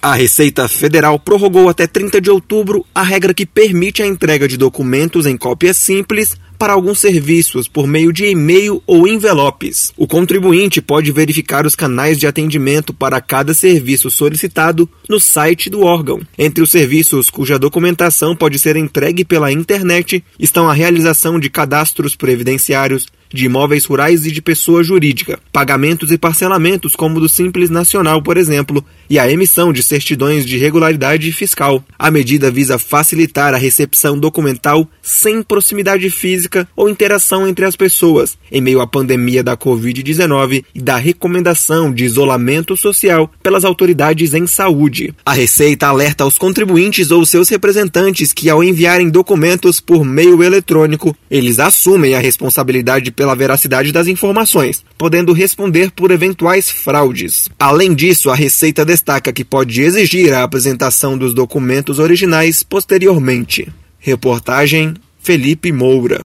A Receita Federal prorrogou até 30 de outubro a regra que permite a entrega de documentos em cópia simples para alguns serviços por meio de e-mail ou envelopes. O contribuinte pode verificar os canais de atendimento para cada serviço solicitado no site do órgão. Entre os serviços cuja documentação pode ser entregue pela internet estão a realização de cadastros previdenciários, de imóveis rurais e de pessoa jurídica, pagamentos e parcelamentos como do Simples Nacional, por exemplo, e a emissão de certidões de regularidade fiscal. A medida visa facilitar a recepção documental sem proximidade física ou interação entre as pessoas, em meio à pandemia da Covid-19 e da recomendação de isolamento social pelas autoridades em saúde. A Receita alerta aos contribuintes ou seus representantes que, ao enviarem documentos por meio eletrônico, eles assumem a responsabilidade pela veracidade das informações, podendo responder por eventuais fraudes. Além disso, a Receita destaca que pode exigir a apresentação dos documentos originais posteriormente. Reportagem Felipe Moura.